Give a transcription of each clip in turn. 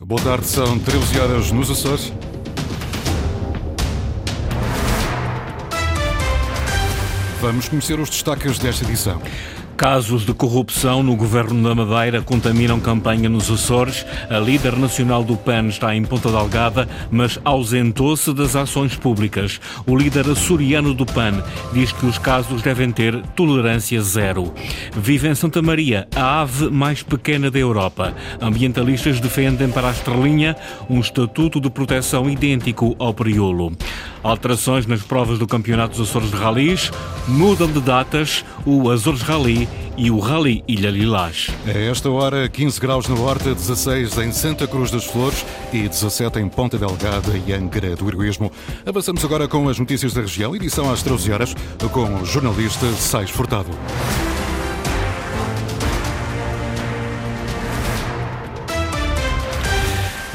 Boa tarde, são 13 horas nos Açores. Vamos conhecer os destaques desta edição. Casos de corrupção no governo da Madeira contaminam campanha nos Açores. A líder nacional do PAN está em Ponta Delgada, mas ausentou-se das ações públicas. O líder açoriano do PAN diz que os casos devem ter tolerância zero. Vive em Santa Maria, a ave mais pequena da Europa. Ambientalistas defendem para a estrelinha um estatuto de proteção idêntico ao periolo. Alterações nas provas do Campeonato dos Açores de Ralis mudam de datas o Açores Rally e o Rally Ilha Lilás. A esta hora, 15 graus na Horta, 16 em Santa Cruz das Flores e 17 em Ponta Delgada e Angra do Heroísmo. Avançamos agora com as notícias da região, edição às 13 horas, com o jornalista Sais Furtado.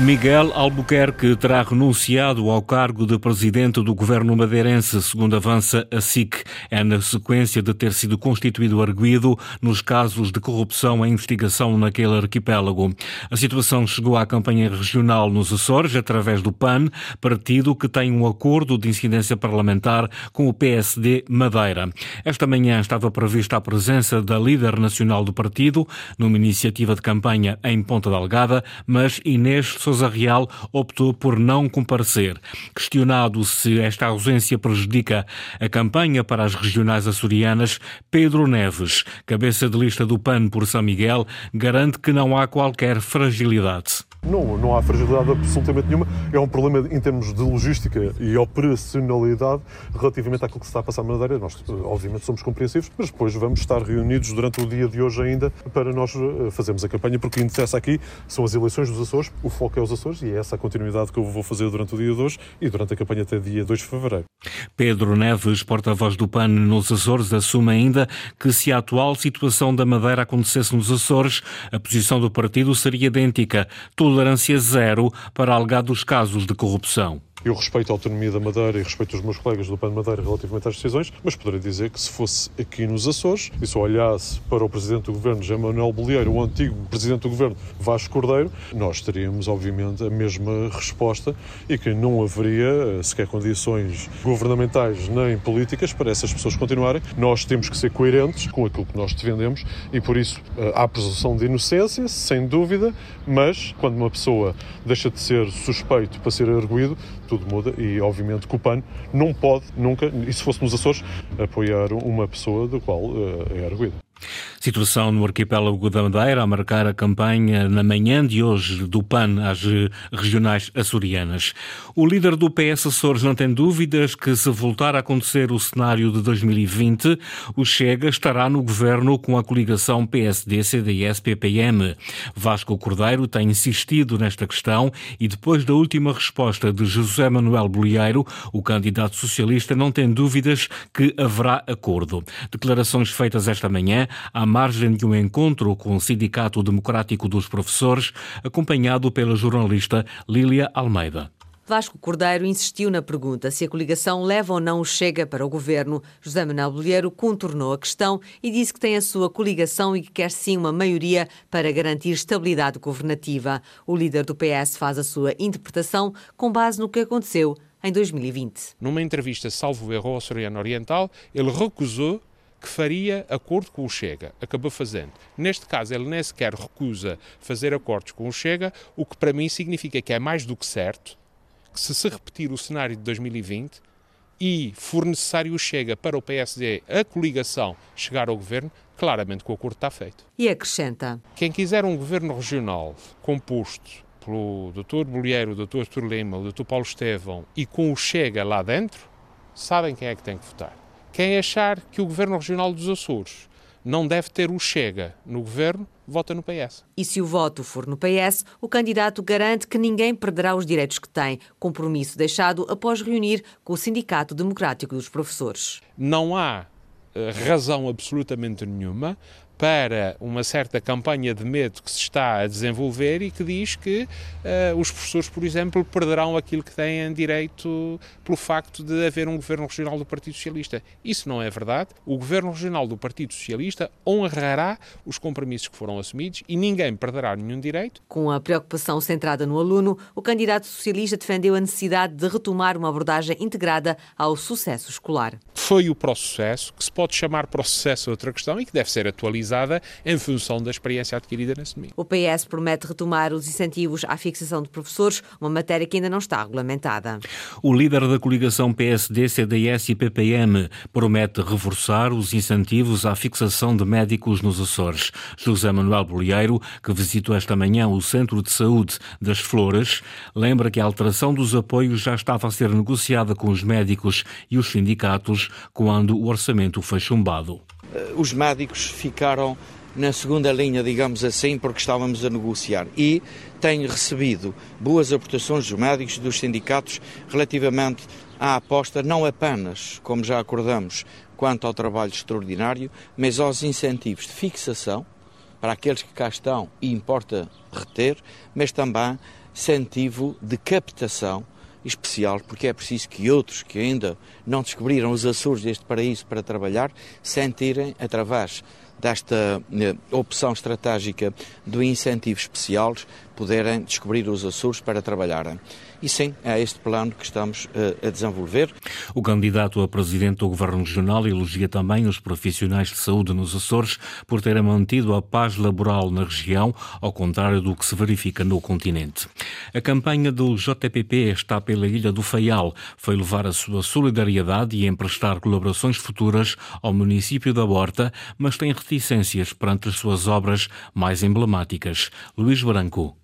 Miguel Albuquerque terá renunciado ao cargo de presidente do governo madeirense, segundo avança a SIC. É na sequência de ter sido constituído arguído nos casos de corrupção em investigação naquele arquipélago. A situação chegou à campanha regional nos Açores através do PAN, partido que tem um acordo de incidência parlamentar com o PSD Madeira. Esta manhã estava prevista a presença da líder nacional do partido numa iniciativa de campanha em Ponta Delgada, mas Inês Sousa Real optou por não comparecer. Questionado se esta ausência prejudica a campanha para as regionais açorianas, Pedro Neves, cabeça de lista do PAN por São Miguel, garante que não há qualquer fragilidade. Não, não há fragilidade absolutamente nenhuma. É um problema em termos de logística e operacionalidade relativamente àquilo que se está a passar na Madeira. Nós, obviamente, somos compreensivos, mas depois vamos estar reunidos durante o dia de hoje ainda para nós eh, fazermos a campanha, porque o que interessa aqui são as eleições dos Açores, o foco é os Açores e é essa a continuidade que eu vou fazer durante o dia de hoje e durante a campanha até dia 2 de fevereiro. Pedro Neves, porta-voz do PAN nos Açores, assume ainda que se a atual situação da Madeira acontecesse nos Açores, a posição do partido seria idêntica tolerância zero para alegados casos de corrupção. Eu respeito a autonomia da Madeira e respeito os meus colegas do PAN de Madeira relativamente às decisões, mas poderia dizer que se fosse aqui nos Açores e se olhasse para o Presidente do Governo, José Manuel Bolieiro, o antigo Presidente do Governo, Vasco Cordeiro, nós teríamos, obviamente, a mesma resposta e que não haveria eh, sequer condições governamentais nem políticas para essas pessoas continuarem. Nós temos que ser coerentes com aquilo que nós defendemos e, por isso, eh, há presunção de inocência, sem dúvida, mas quando uma pessoa deixa de ser suspeito para ser arguído, tudo muda e, obviamente, que o PAN não pode nunca, e se fosse nos Açores, apoiar uma pessoa do qual uh, é arguído. Situação no arquipélago da Madeira a marcar a campanha na manhã de hoje do PAN às regionais açorianas. O líder do PS Açores não tem dúvidas que se voltar a acontecer o cenário de 2020, o Chega estará no governo com a coligação PSD-CDS-PPM. Vasco Cordeiro tem insistido nesta questão e depois da última resposta de José Manuel Bolieiro, o candidato socialista não tem dúvidas que haverá acordo. Declarações feitas esta manhã à margem de um encontro com o Sindicato Democrático dos Professores, acompanhado pela jornalista Lília Almeida. Vasco Cordeiro insistiu na pergunta se a coligação leva ou não o Chega para o governo. José Manuel Bolheiro contornou a questão e disse que tem a sua coligação e que quer sim uma maioria para garantir estabilidade governativa. O líder do PS faz a sua interpretação com base no que aconteceu em 2020. Numa entrevista salvo erro ao Soriano Oriental, ele recusou que faria acordo com o Chega. Acabou fazendo. Neste caso, ele nem sequer recusa fazer acordos com o Chega, o que para mim significa que é mais do que certo que, se se repetir o cenário de 2020 e for necessário o Chega para o PSD a coligação chegar ao governo, claramente que o acordo está feito. E acrescenta: Quem quiser um governo regional composto pelo Dr. Bolheiro, o Dr. Artur Lima, o Dr. Paulo Estevão e com o Chega lá dentro, sabem quem é que tem que votar. Quem achar que o Governo Regional dos Açores não deve ter o Chega no governo, vota no PS. E se o voto for no PS, o candidato garante que ninguém perderá os direitos que tem, compromisso deixado após reunir com o Sindicato Democrático dos Professores. Não há uh, razão absolutamente nenhuma para uma certa campanha de medo que se está a desenvolver e que diz que uh, os professores, por exemplo, perderão aquilo que têm direito pelo facto de haver um governo regional do Partido Socialista. Isso não é verdade. O governo regional do Partido Socialista honrará os compromissos que foram assumidos e ninguém perderá nenhum direito. Com a preocupação centrada no aluno, o candidato socialista defendeu a necessidade de retomar uma abordagem integrada ao sucesso escolar. Foi o processo, que se pode chamar processo outra questão e que deve ser atualizada em função da experiência adquirida nesse domingo. O PS promete retomar os incentivos à fixação de professores, uma matéria que ainda não está regulamentada. O líder da coligação PSD, CDS e PPM promete reforçar os incentivos à fixação de médicos nos Açores. José Manuel Bolieiro, que visitou esta manhã o Centro de Saúde das Flores, lembra que a alteração dos apoios já estava a ser negociada com os médicos e os sindicatos quando o orçamento foi chumbado. Eh, os médicos ficaram na segunda linha, digamos assim, porque estávamos a negociar. E tenho recebido boas aportações dos médicos e dos sindicatos relativamente à aposta, não apenas, como já acordamos, quanto ao trabalho extraordinário, mas aos incentivos de fixação para aqueles que cá estão e importa reter, mas também incentivo de captação especial, porque é preciso que outros que ainda não descobriram os Açores deste paraíso para trabalhar, sentirem, através desta eh, opção estratégica do incentivo especial, poderem descobrir os Açores para trabalharem. E sim, é este plano que estamos uh, a desenvolver. O candidato a presidente do Governo Regional elogia também os profissionais de saúde nos Açores por terem mantido a paz laboral na região, ao contrário do que se verifica no continente. A campanha do JPP está pela Ilha do Faial. Foi levar a sua solidariedade e emprestar colaborações futuras ao município da Horta, mas tem reticências perante as suas obras mais emblemáticas. Luís Branco.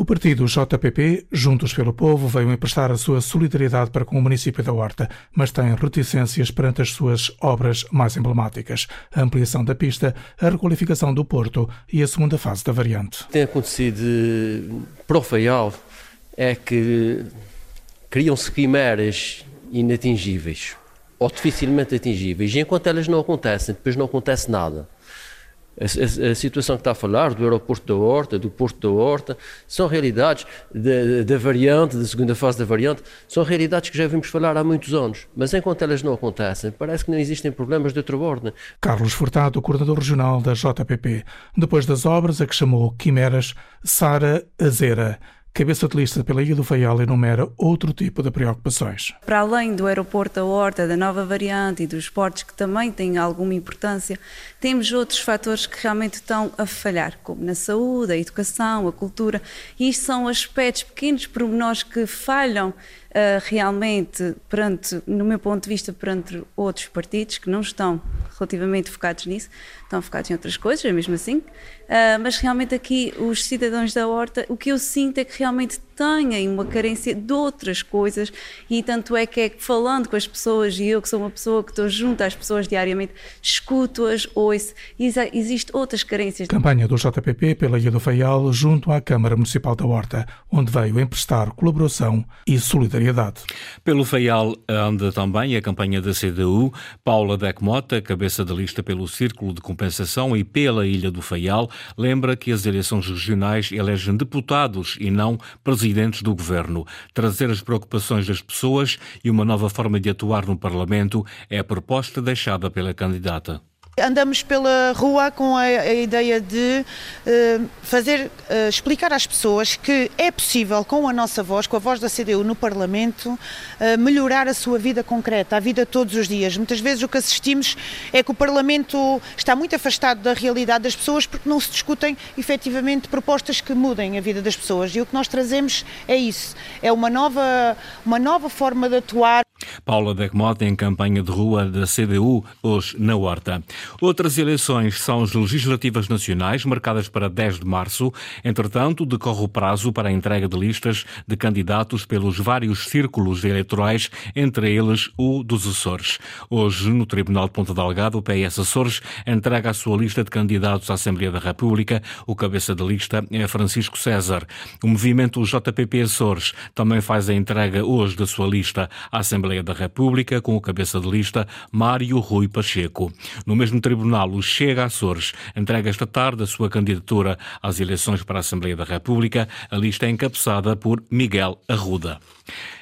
O partido JPP, Juntos pelo Povo, veio emprestar a sua solidariedade para com o município da Horta, mas tem reticências perante as suas obras mais emblemáticas: a ampliação da pista, a requalificação do Porto e a segunda fase da variante. Tem acontecido para o Faial é que criam-se quimeras inatingíveis ou dificilmente atingíveis, e enquanto elas não acontecem, depois não acontece nada. A, a, a, situação que está a falar do aeroporto da Horta, do Porto da Horta, são realidades da, variante, da segunda fase da variante, são realidades que já vimos falar há muitos anos, mas enquanto elas não acontecem, parece que não existem problemas de outra ordem. Carlos Furtado, coordenador regional da JPP. Depois das obras a que chamou Quimeras, Sara Azera cabeça de lista pela Ilha do Faial enumera outro tipo de preocupações. Para além do aeroporto da Horta, da nova variante e dos portos que também têm alguma importância, temos outros fatores que realmente estão a falhar, como na saúde, a educação, a cultura, e isto são aspectos, pequenos pormenores que falham realmente, perante, no meu ponto de vista, perante outros partidos que não estão relativamente focados nisso, estão focados em outras coisas, mesmo assim, uh, mas realmente aqui os cidadãos da Horta, o que eu sinto é que realmente têm uma carência de outras coisas e tanto é que é falando com as pessoas e eu que sou uma pessoa que estou junto às pessoas diariamente, escuto-as, ouço, e existem outras carências. Campanha do JPP pela Ilha do Faial junto à Câmara Municipal da Horta, onde veio emprestar colaboração e solidariedade. Pelo Faial anda também a campanha da CDU, Paula Decmota, cabeça de lista pelo Círculo de Compensação e pela Ilha do Faial, lembra que as eleições regionais elegem deputados e não presidentes presidentes do governo. Trazer as preocupações das pessoas e uma nova forma de atuar no Parlamento é a proposta deixada pela candidata. Andamos pela rua com a, a ideia de uh, fazer, uh, explicar às pessoas que é possível, com a nossa voz, com a voz da CDU no Parlamento, uh, melhorar a sua vida concreta, a vida todos os dias. Muitas vezes o que assistimos é que o Parlamento está muito afastado da realidade das pessoas porque não se discutem efetivamente propostas que mudem a vida das pessoas. E o que nós trazemos é isso, é uma nova, uma nova forma de atuar. Paula Decmote em campanha de rua da CDU, hoje na Horta. Outras eleições são as legislativas nacionais, marcadas para 10 de março. Entretanto, decorre o prazo para a entrega de listas de candidatos pelos vários círculos eleitorais, entre eles o dos Açores. Hoje, no Tribunal de Ponta Delgado, o PS Açores entrega a sua lista de candidatos à Assembleia da República. O cabeça da lista é Francisco César. O movimento JPP Açores também faz a entrega hoje da sua lista à Assembleia da República com o cabeça de lista Mário Rui Pacheco. No mesmo tribunal, o Chega Açores entrega esta tarde a sua candidatura às eleições para a Assembleia da República. A lista é encabeçada por Miguel Arruda.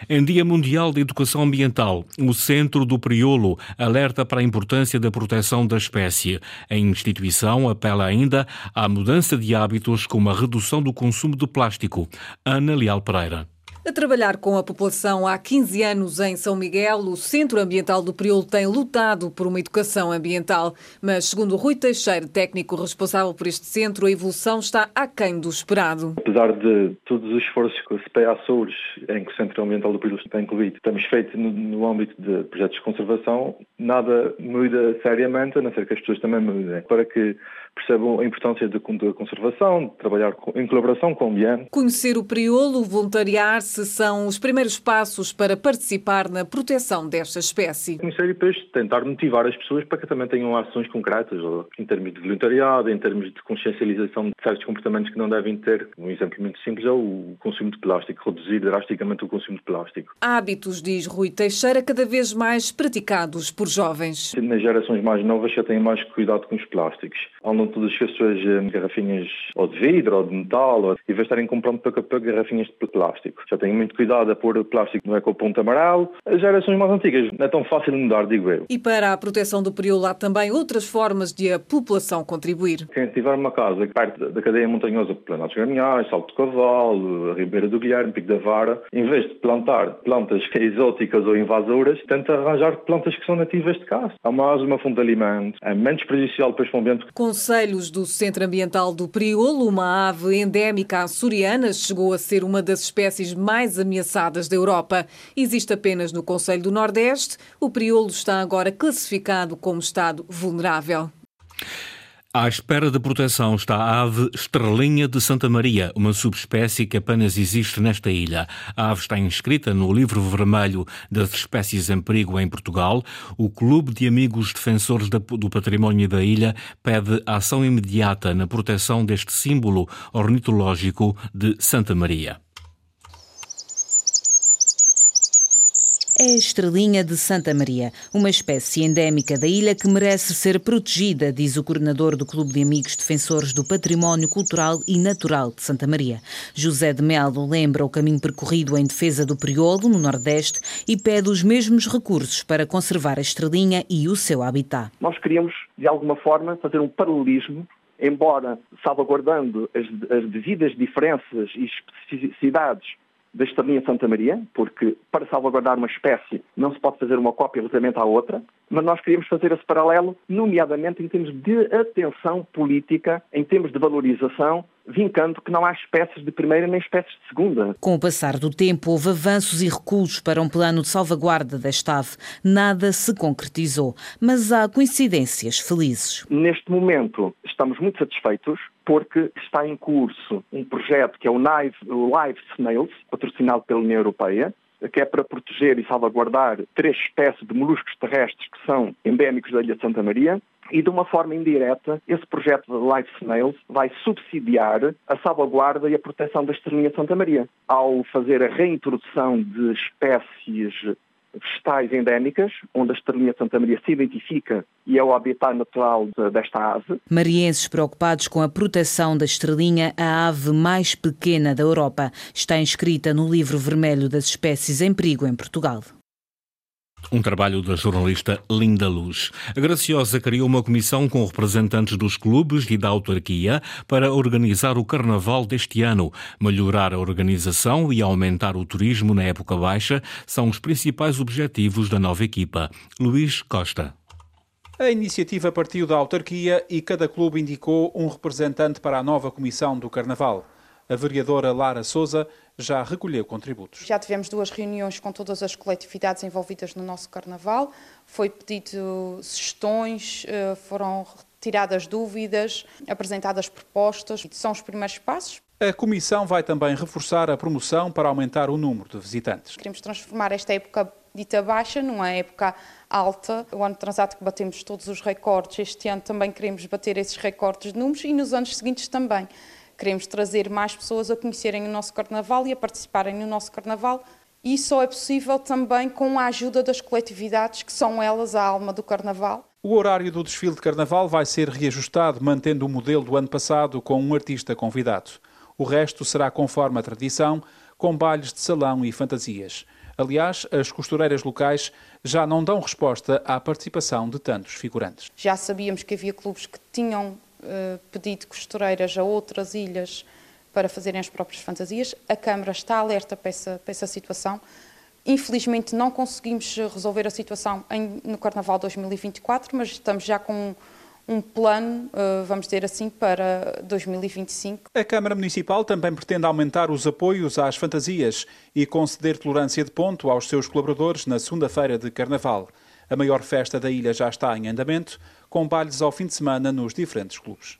Em Dia Mundial de Educação Ambiental, o Centro do Priolo alerta para a importância da proteção da espécie. A instituição apela ainda à mudança de hábitos com a redução do consumo de plástico. Ana Leal Pereira. A trabalhar com a população há 15 anos em São Miguel, o Centro Ambiental do Priolo tem lutado por uma educação ambiental. Mas, segundo Rui Teixeira, técnico responsável por este centro, a evolução está aquém do esperado. Apesar de todos os esforços que o CPA Açores, em que o Centro Ambiental do Priolo está incluído, temos feito no, no âmbito de projetos de conservação, nada muda seriamente, a não ser que as pessoas também mudem. Para que percebam a importância da conservação, de trabalhar em colaboração com o ambiente. Conhecer o Priolo, voluntariar-se, são os primeiros passos para participar na proteção desta espécie. Conhecer e depois tentar motivar as pessoas para que também tenham ações concretas, em termos de voluntariado, em termos de consciencialização de certos comportamentos que não devem ter. Um exemplo muito simples é o consumo de plástico, reduzir drasticamente o consumo de plástico. Hábitos, diz Rui Teixeira, cada vez mais praticados por jovens. Nas gerações mais novas já têm mais cuidado com os plásticos andam todas as suas eh, garrafinhas ou de vidro ou de metal, ou, e vai estarem comprando pouco a pouco garrafinhas de plástico. Já têm muito cuidado a pôr plástico no ecoponto amarelo. As gerações mais antigas não é tão fácil de mudar, digo eu. E para a proteção do período há também outras formas de a população contribuir. Quem tiver uma casa perto da cadeia montanhosa de Planados Gramiais, Salto do Cavalo, Ribeira do Guilherme, Pico da Vara, em vez de plantar plantas exóticas ou invasoras, tenta arranjar plantas que são nativas de casa. Há mais uma fonte de alimento, é menos prejudicial para o ambiente. Conselhos do Centro Ambiental do Priolo, uma ave endémica açoriana, chegou a ser uma das espécies mais ameaçadas da Europa. Existe apenas no Conselho do Nordeste. O Priolo está agora classificado como estado vulnerável. À espera de proteção está a ave estrelinha de Santa Maria, uma subespécie que apenas existe nesta ilha. A ave está inscrita no livro vermelho das espécies em perigo em Portugal. O Clube de Amigos Defensores do Património da Ilha pede ação imediata na proteção deste símbolo ornitológico de Santa Maria. É a estrelinha de Santa Maria, uma espécie endémica da ilha que merece ser protegida, diz o coordenador do Clube de Amigos Defensores do Património Cultural e Natural de Santa Maria. José de Melo lembra o caminho percorrido em defesa do Priolo, no Nordeste, e pede os mesmos recursos para conservar a estrelinha e o seu habitat. Nós queríamos, de alguma forma, fazer um paralelismo embora salvaguardando as, as devidas diferenças e especificidades da estrelinha Santa Maria, porque para salvaguardar uma espécie não se pode fazer uma cópia relativamente à outra, mas nós queríamos fazer esse paralelo, nomeadamente em termos de atenção política, em termos de valorização, vincando que não há espécies de primeira nem espécies de segunda. Com o passar do tempo, houve avanços e recuos para um plano de salvaguarda desta ave. Nada se concretizou, mas há coincidências felizes. Neste momento, estamos muito satisfeitos porque está em curso um projeto que é o Live Snails, patrocinado pela União Europeia, que é para proteger e salvaguardar três espécies de moluscos terrestres que são endémicos da Ilha de Santa Maria. E de uma forma indireta, esse projeto de Life Snails vai subsidiar a salvaguarda e a proteção da estrelinha de Santa Maria, ao fazer a reintrodução de espécies vegetais endémicas, onde a estrelinha de Santa Maria se identifica e é o habitat natural desta ave. Marienses preocupados com a proteção da estrelinha, a ave mais pequena da Europa, está inscrita no livro vermelho das espécies em perigo em Portugal. Um trabalho da jornalista Linda Luz. A Graciosa criou uma comissão com representantes dos clubes e da autarquia para organizar o carnaval deste ano. Melhorar a organização e aumentar o turismo na época baixa são os principais objetivos da nova equipa. Luís Costa. A iniciativa partiu da autarquia e cada clube indicou um representante para a nova comissão do carnaval. A vereadora Lara Souza já recolheu contributos. Já tivemos duas reuniões com todas as coletividades envolvidas no nosso carnaval. Foi pedido sugestões, eh, foram tiradas dúvidas, apresentadas propostas. São os primeiros passos. A Comissão vai também reforçar a promoção para aumentar o número de visitantes. Queremos transformar esta época dita baixa numa época alta. O ano transato que batemos todos os recordes, este ano também queremos bater esses recordes de números e nos anos seguintes também. Queremos trazer mais pessoas a conhecerem o nosso carnaval e a participarem no nosso carnaval e só é possível também com a ajuda das coletividades, que são elas a alma do Carnaval. O horário do desfile de Carnaval vai ser reajustado, mantendo o modelo do ano passado com um artista convidado. O resto será conforme a tradição, com bailes de salão e fantasias. Aliás, as costureiras locais já não dão resposta à participação de tantos figurantes. Já sabíamos que havia clubes que tinham uh, pedido costureiras a outras ilhas para fazerem as próprias fantasias. A Câmara está alerta para essa, para essa situação. Infelizmente não conseguimos resolver a situação em, no Carnaval 2024, mas estamos já com um plano, eh, vamos dizer assim, para 2025. A Câmara Municipal também pretende aumentar os apoios às fantasias e conceder tolerância de ponto aos seus colaboradores na segunda-feira de Carnaval. A maior festa da ilha já está em andamento, com bailes ao fim de semana nos diferentes clubes.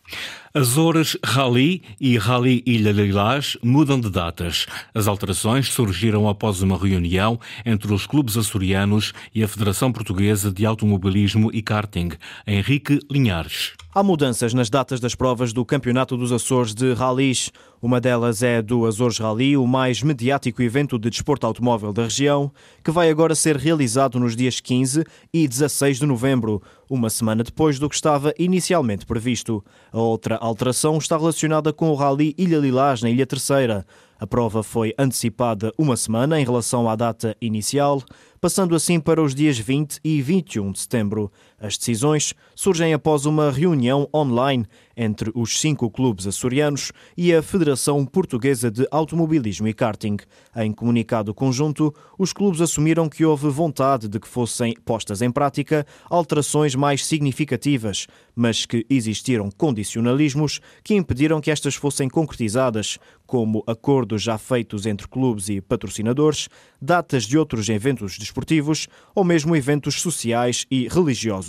Azores Rally e Rally Ilha Lilás mudam de datas. As alterações surgiram após uma reunião entre os clubes açorianos e a Federação Portuguesa de Automobilismo e Karting, Henrique Linhares. Há mudanças nas datas das provas do Campeonato dos Açores de Rallys. Uma delas é do Açores Rally, o mais mediático evento de desporto automóvel da região, que vai agora ser realizado nos dias 15 e 16 de novembro, uma semana depois do que estava inicialmente previsto. A outra alteração está relacionada com o Rally Ilha Lilás, na Ilha Terceira. A prova foi antecipada uma semana em relação à data inicial, passando assim para os dias 20 e 21 de setembro. As decisões surgem após uma reunião online entre os cinco clubes açorianos e a Federação Portuguesa de Automobilismo e Karting. Em comunicado conjunto, os clubes assumiram que houve vontade de que fossem postas em prática alterações mais significativas, mas que existiram condicionalismos que impediram que estas fossem concretizadas, como acordos já feitos entre clubes e patrocinadores, datas de outros eventos desportivos ou mesmo eventos sociais e religiosos.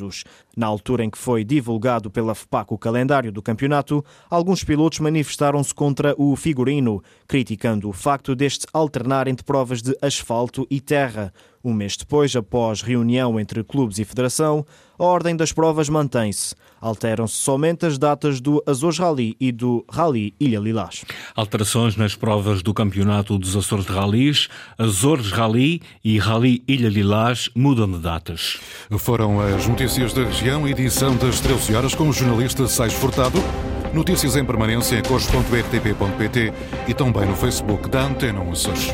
Na altura em que foi divulgado pela FPAC o calendário do campeonato, alguns pilotos manifestaram-se contra o figurino, criticando o facto deste alternar entre provas de asfalto e terra. Um mês depois, após reunião entre clubes e federação, a ordem das provas mantém-se. Alteram-se somente as datas do Azores Rally e do Rally Ilha Lilás. Alterações nas provas do Campeonato dos Açores de Rallys, Azores Rally e Rally Ilha Lilás mudam de datas. Foram as notícias da região, edição das 13 horas com o jornalista Sais Furtado. Notícias em permanência em cores.rtp.pt e também no Facebook da Antena Açores.